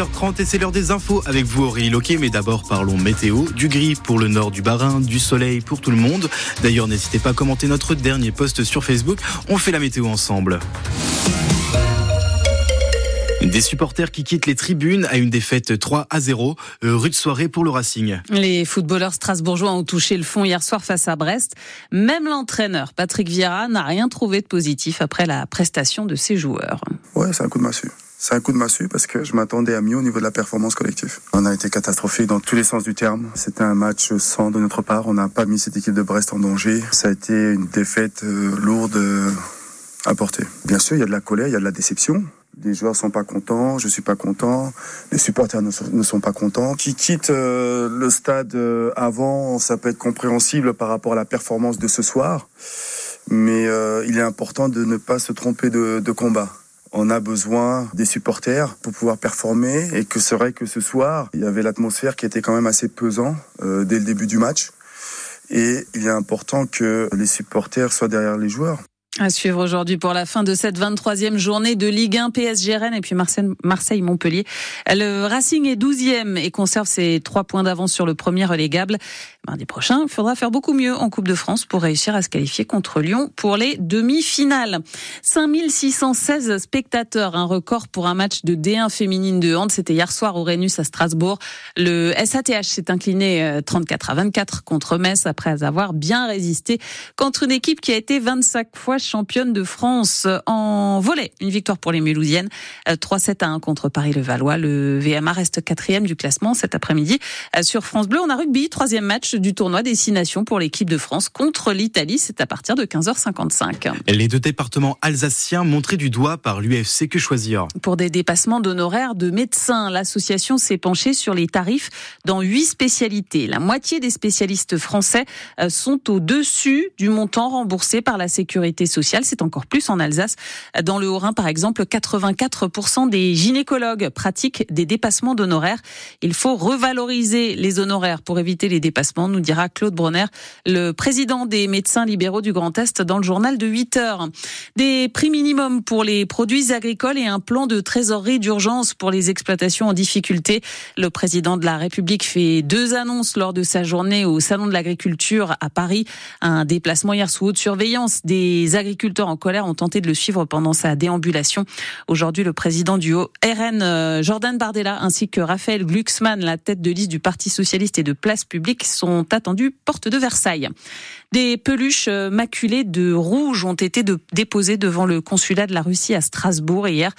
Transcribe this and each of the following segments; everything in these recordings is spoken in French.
7h30 et c'est l'heure des infos avec vous Aurélie Loquet. Mais d'abord parlons météo. Du gris pour le nord du Barin, du soleil pour tout le monde. D'ailleurs n'hésitez pas à commenter notre dernier post sur Facebook. On fait la météo ensemble. Des supporters qui quittent les tribunes à une défaite 3 à 0. Euh, rude soirée pour le Racing. Les footballeurs strasbourgeois ont touché le fond hier soir face à Brest. Même l'entraîneur Patrick Vieira n'a rien trouvé de positif après la prestation de ses joueurs. Ouais, c'est un coup de massue. C'est un coup de massue parce que je m'attendais à mieux au niveau de la performance collective. On a été catastrophique dans tous les sens du terme. C'était un match sans de notre part. On n'a pas mis cette équipe de Brest en danger. Ça a été une défaite euh, lourde euh, à porter. Bien sûr, il y a de la colère, il y a de la déception les joueurs sont pas contents, je suis pas content, les supporters ne sont, pas contents. Qui quittent euh, le stade avant, ça peut être compréhensible par rapport à la performance de ce soir, mais il est important de ne pas se tromper de, combat. On a besoin des supporters pour pouvoir performer et que c'est vrai que ce soir, il y avait l'atmosphère qui était quand même assez pesant dès le début du match. Et il est important que les supporters soient derrière les joueurs. À suivre aujourd'hui pour la fin de cette 23e journée de Ligue 1 PSG Rennes et puis Marseille-Montpellier. Le Racing est 12e et conserve ses trois points d'avance sur le premier relégable. Mardi prochain, il faudra faire beaucoup mieux en Coupe de France pour réussir à se qualifier contre Lyon pour les demi-finales. 5616 spectateurs, un record pour un match de D1 féminine de hand. C'était hier soir au Rhenus à Strasbourg. Le SATH s'est incliné 34 euh, à 24 contre Metz après avoir bien résisté contre une équipe qui a été 25 fois championne de France en volet. Une victoire pour les Mulhousiennes. 3-7 euh, à 1 contre Paris-le-Valois. Le VMA reste quatrième du classement cet après-midi. Euh, sur France Bleu, on a rugby. Troisième match du tournoi Destination pour l'équipe de France contre l'Italie. C'est à partir de 15h55. Les deux départements alsaciens montrés du doigt par l'UFC. Que choisir? Pour des dépassements d'honoraires de médecins, l'association s'est penchée sur les tarifs dans huit spécialités. La moitié des spécialistes français euh, sont au-dessus du montant remboursé par la sécurité sociale. C'est encore plus en Alsace. Dans le Haut-Rhin, par exemple, 84% des gynécologues pratiquent des dépassements d'honoraires. Il faut revaloriser les honoraires pour éviter les dépassements, nous dira Claude Bronner, le président des médecins libéraux du Grand Est dans le journal de 8 heures. Des prix minimums pour les produits agricoles et un plan de trésorerie d'urgence pour les exploitations en difficulté. Le président de la République fait deux annonces lors de sa journée au Salon de l'agriculture à Paris. Un déplacement hier sous haute surveillance des agriculteurs en colère ont tenté de le suivre pendant sa déambulation. Aujourd'hui, le président du RN, euh, Jordan Bardella, ainsi que Raphaël Glucksmann, la tête de liste du Parti socialiste et de Place publique, sont attendus porte de Versailles. Des peluches euh, maculées de rouge ont été déposées devant le consulat de la Russie à Strasbourg hier.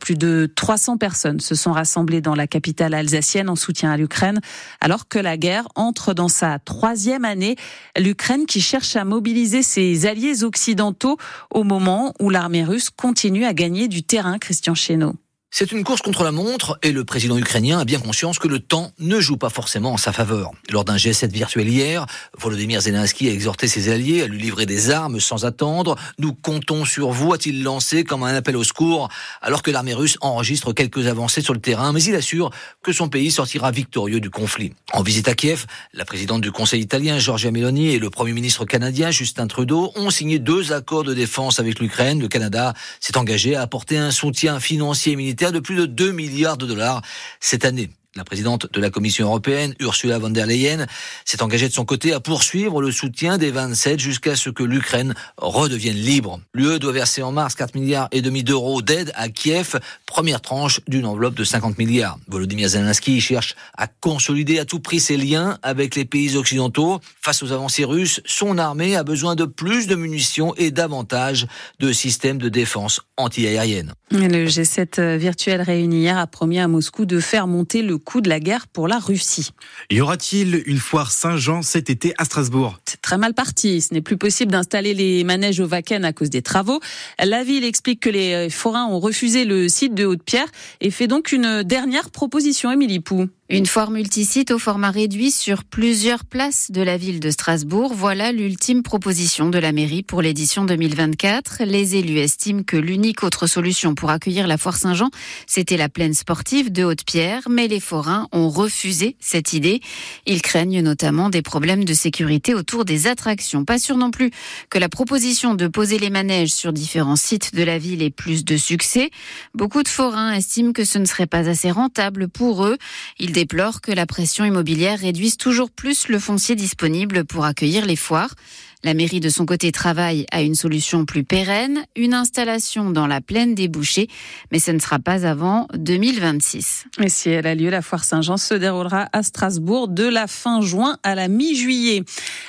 Plus de 300 personnes se sont rassemblées dans la capitale alsacienne en soutien à l'Ukraine, alors que la guerre entre dans sa troisième année. L'Ukraine qui cherche à mobiliser ses alliés occidentaux au moment où l'armée russe continue à gagner du terrain, Christian Chesneau. C'est une course contre la montre et le président ukrainien a bien conscience que le temps ne joue pas forcément en sa faveur. Lors d'un G7 virtuel hier, Volodymyr Zelensky a exhorté ses alliés à lui livrer des armes sans attendre. Nous comptons sur vous, a-t-il lancé comme un appel au secours, alors que l'armée russe enregistre quelques avancées sur le terrain, mais il assure que son pays sortira victorieux du conflit. En visite à Kiev, la présidente du Conseil italien, Giorgia Meloni, et le premier ministre canadien, Justin Trudeau, ont signé deux accords de défense avec l'Ukraine. Le Canada s'est engagé à apporter un soutien financier et militaire de plus de 2 milliards de dollars cette année. La présidente de la Commission européenne, Ursula von der Leyen, s'est engagée de son côté à poursuivre le soutien des 27 jusqu'à ce que l'Ukraine redevienne libre. L'UE doit verser en mars 4 milliards et demi d'euros d'aide à Kiev, première tranche d'une enveloppe de 50 milliards. Volodymyr Zelensky cherche à consolider à tout prix ses liens avec les pays occidentaux. Face aux avancées russes, son armée a besoin de plus de munitions et davantage de systèmes de défense anti-aérienne. Le G7 virtuel réuni hier a promis à Moscou de faire monter le coût de la guerre pour la Russie. Y aura-t-il une foire Saint-Jean cet été à Strasbourg? C'est très mal parti. Ce n'est plus possible d'installer les manèges au Wacken à cause des travaux. La ville explique que les forains ont refusé le site de Haute-Pierre et fait donc une dernière proposition, Émilie Pou. Une foire multisite au format réduit sur plusieurs places de la ville de Strasbourg. Voilà l'ultime proposition de la mairie pour l'édition 2024. Les élus estiment que l'unique autre solution pour accueillir la foire Saint-Jean, c'était la plaine sportive de Haute-Pierre, mais les forains ont refusé cette idée. Ils craignent notamment des problèmes de sécurité autour des attractions. Pas sûr non plus que la proposition de poser les manèges sur différents sites de la ville ait plus de succès. Beaucoup de forains estiment que ce ne serait pas assez rentable pour eux. Ils déplore que la pression immobilière réduise toujours plus le foncier disponible pour accueillir les foires. La mairie de son côté travaille à une solution plus pérenne, une installation dans la plaine des bouchers, mais ce ne sera pas avant 2026. Et si elle a lieu, la foire Saint-Jean se déroulera à Strasbourg de la fin juin à la mi-juillet.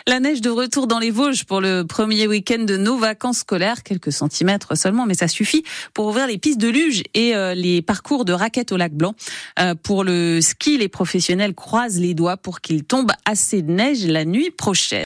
La neige de retour dans les Vosges pour le premier week-end de nos vacances scolaires, quelques centimètres seulement, mais ça suffit pour ouvrir les pistes de luge et euh, les parcours de raquettes au lac Blanc. Euh, pour le ski, les professionnels croisent les doigts pour qu'il tombe assez de neige la nuit prochaine.